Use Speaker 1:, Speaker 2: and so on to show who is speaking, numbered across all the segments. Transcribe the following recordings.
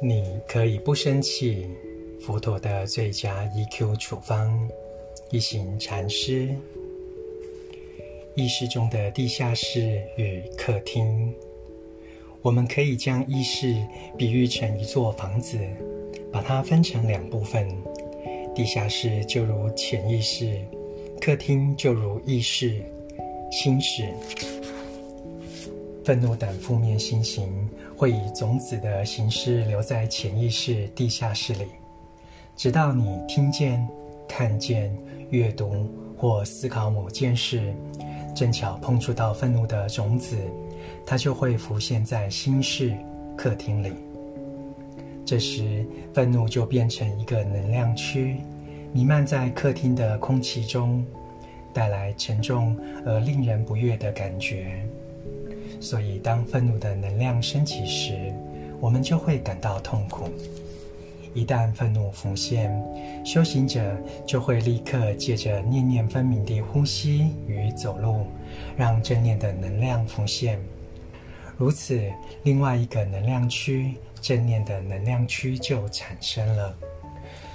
Speaker 1: 你可以不生气，佛陀的最佳 EQ 处方。一行禅师，意识中的地下室与客厅，我们可以将意识比喻成一座房子，把它分成两部分。地下室就如潜意识，客厅就如意识、心事。愤怒等负面心情会以种子的形式留在潜意识地下室里，直到你听见、看见、阅读或思考某件事，正巧碰触到愤怒的种子，它就会浮现在心室客厅里。这时，愤怒就变成一个能量区，弥漫在客厅的空气中，带来沉重而令人不悦的感觉。所以，当愤怒的能量升起时，我们就会感到痛苦。一旦愤怒浮现，修行者就会立刻借着念念分明的呼吸与走路，让正念的能量浮现。如此，另外一个能量区——正念的能量区就产生了。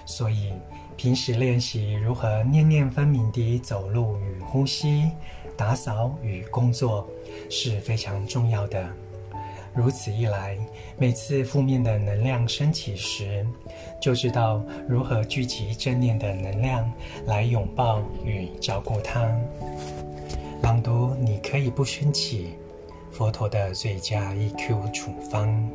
Speaker 1: 所以，平时练习如何念念分明地走路与呼吸。打扫与工作是非常重要的。如此一来，每次负面的能量升起时，就知道如何聚集正念的能量来拥抱与照顾它。朗读，你可以不生气。佛陀的最佳 EQ 处方。